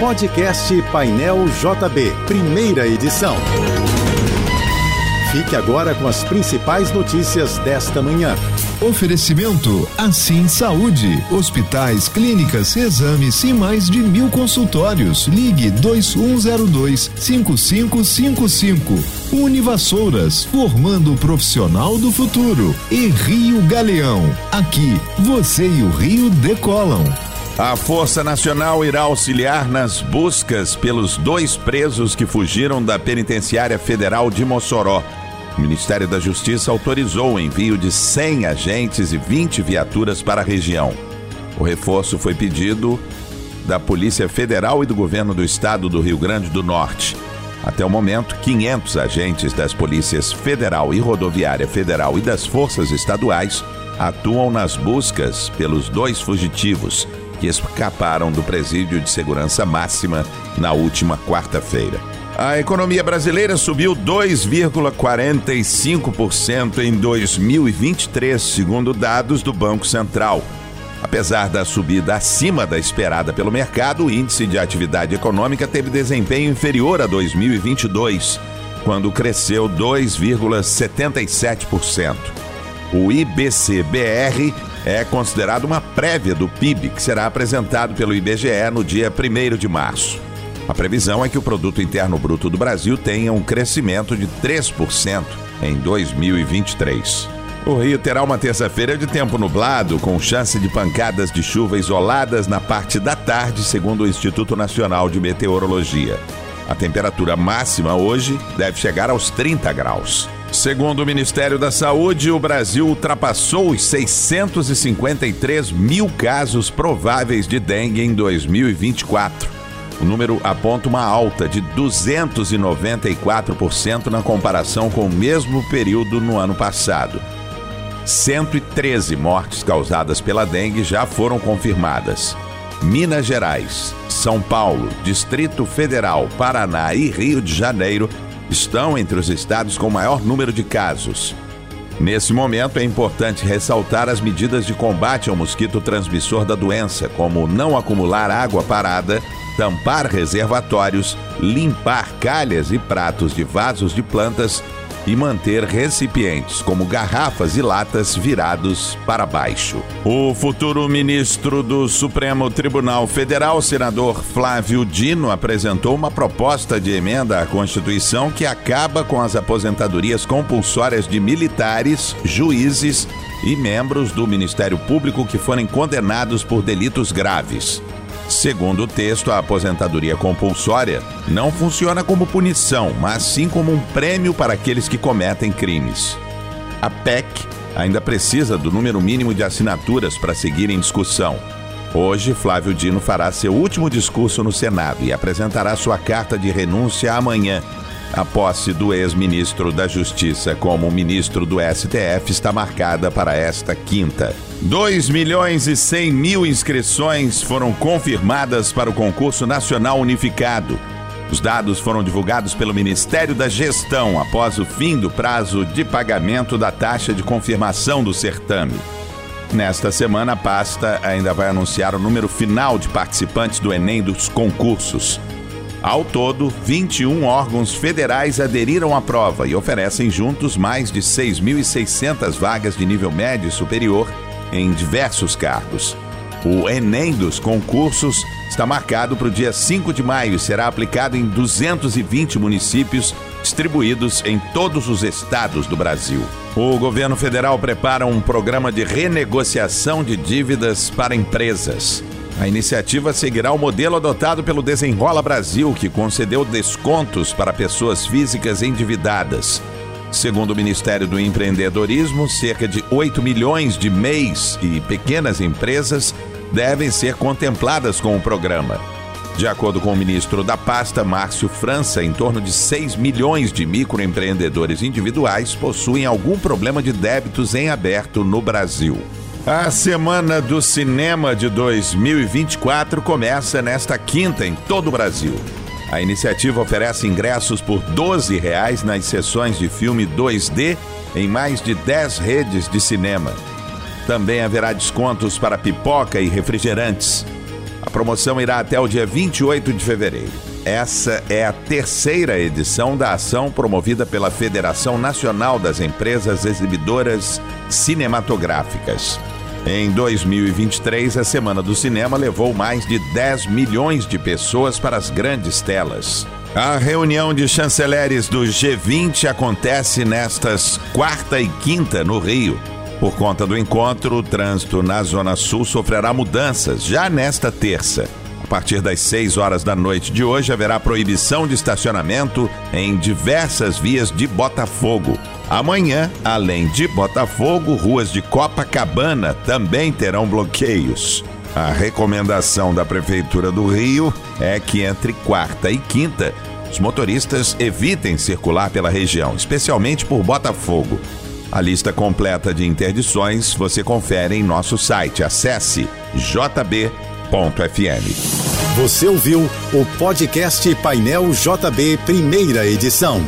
Podcast Painel JB, primeira edição. Fique agora com as principais notícias desta manhã. Oferecimento Assim Saúde. Hospitais, clínicas, exames e mais de mil consultórios. Ligue 2102 5555. Univassouras, formando o profissional do futuro. E Rio Galeão. Aqui, você e o Rio decolam. A Força Nacional irá auxiliar nas buscas pelos dois presos que fugiram da Penitenciária Federal de Mossoró. O Ministério da Justiça autorizou o envio de 100 agentes e 20 viaturas para a região. O reforço foi pedido da Polícia Federal e do Governo do Estado do Rio Grande do Norte. Até o momento, 500 agentes das polícias federal e rodoviária federal e das forças estaduais atuam nas buscas pelos dois fugitivos que escaparam do presídio de segurança máxima na última quarta-feira. A economia brasileira subiu 2,45% em 2023, segundo dados do Banco Central. Apesar da subida acima da esperada pelo mercado, o índice de atividade econômica teve desempenho inferior a 2022, quando cresceu 2,77%. O IBC-BR é considerado uma prévia do PIB que será apresentado pelo IBGE no dia 1 de março. A previsão é que o produto interno bruto do Brasil tenha um crescimento de 3% em 2023. O Rio terá uma terça-feira de tempo nublado, com chance de pancadas de chuva isoladas na parte da tarde, segundo o Instituto Nacional de Meteorologia. A temperatura máxima hoje deve chegar aos 30 graus. Segundo o Ministério da Saúde, o Brasil ultrapassou os 653 mil casos prováveis de dengue em 2024. O número aponta uma alta de 294% na comparação com o mesmo período no ano passado. 113 mortes causadas pela dengue já foram confirmadas. Minas Gerais, São Paulo, Distrito Federal, Paraná e Rio de Janeiro estão entre os estados com maior número de casos. Nesse momento, é importante ressaltar as medidas de combate ao mosquito transmissor da doença, como não acumular água parada, tampar reservatórios, limpar calhas e pratos de vasos de plantas e manter recipientes como garrafas e latas virados para baixo. O futuro ministro do Supremo Tribunal Federal, senador Flávio Dino, apresentou uma proposta de emenda à Constituição que acaba com as aposentadorias compulsórias de militares, juízes e membros do Ministério Público que forem condenados por delitos graves. Segundo o texto, a aposentadoria compulsória não funciona como punição, mas sim como um prêmio para aqueles que cometem crimes. A PEC ainda precisa do número mínimo de assinaturas para seguir em discussão. Hoje, Flávio Dino fará seu último discurso no Senado e apresentará sua carta de renúncia amanhã, a posse do ex-ministro da Justiça como ministro do STF está marcada para esta quinta. 2 milhões e 100 mil inscrições foram confirmadas para o concurso nacional unificado. Os dados foram divulgados pelo Ministério da Gestão após o fim do prazo de pagamento da taxa de confirmação do certame. Nesta semana, a pasta ainda vai anunciar o número final de participantes do Enem dos concursos. Ao todo, 21 órgãos federais aderiram à prova e oferecem juntos mais de 6.600 vagas de nível médio e superior em diversos cargos. O Enem dos concursos está marcado para o dia 5 de maio e será aplicado em 220 municípios distribuídos em todos os estados do Brasil. O governo federal prepara um programa de renegociação de dívidas para empresas. A iniciativa seguirá o modelo adotado pelo Desenrola Brasil, que concedeu descontos para pessoas físicas endividadas. Segundo o Ministério do Empreendedorismo, cerca de 8 milhões de MEIs e pequenas empresas devem ser contempladas com o programa. De acordo com o ministro da pasta, Márcio França, em torno de 6 milhões de microempreendedores individuais possuem algum problema de débitos em aberto no Brasil. A Semana do Cinema de 2024 começa nesta quinta em todo o Brasil. A iniciativa oferece ingressos por 12 reais nas sessões de filme 2D em mais de 10 redes de cinema. Também haverá descontos para pipoca e refrigerantes. A promoção irá até o dia 28 de fevereiro. Essa é a terceira edição da ação promovida pela Federação Nacional das Empresas Exibidoras Cinematográficas. Em 2023, a Semana do Cinema levou mais de 10 milhões de pessoas para as grandes telas. A reunião de chanceleres do G20 acontece nestas quarta e quinta no Rio. Por conta do encontro, o trânsito na Zona Sul sofrerá mudanças já nesta terça. A partir das 6 horas da noite de hoje, haverá proibição de estacionamento em diversas vias de Botafogo. Amanhã, além de Botafogo, ruas de Copacabana também terão bloqueios. A recomendação da Prefeitura do Rio é que entre quarta e quinta, os motoristas evitem circular pela região, especialmente por Botafogo. A lista completa de interdições você confere em nosso site. Acesse jb.fm. Você ouviu o podcast Painel JB, primeira edição.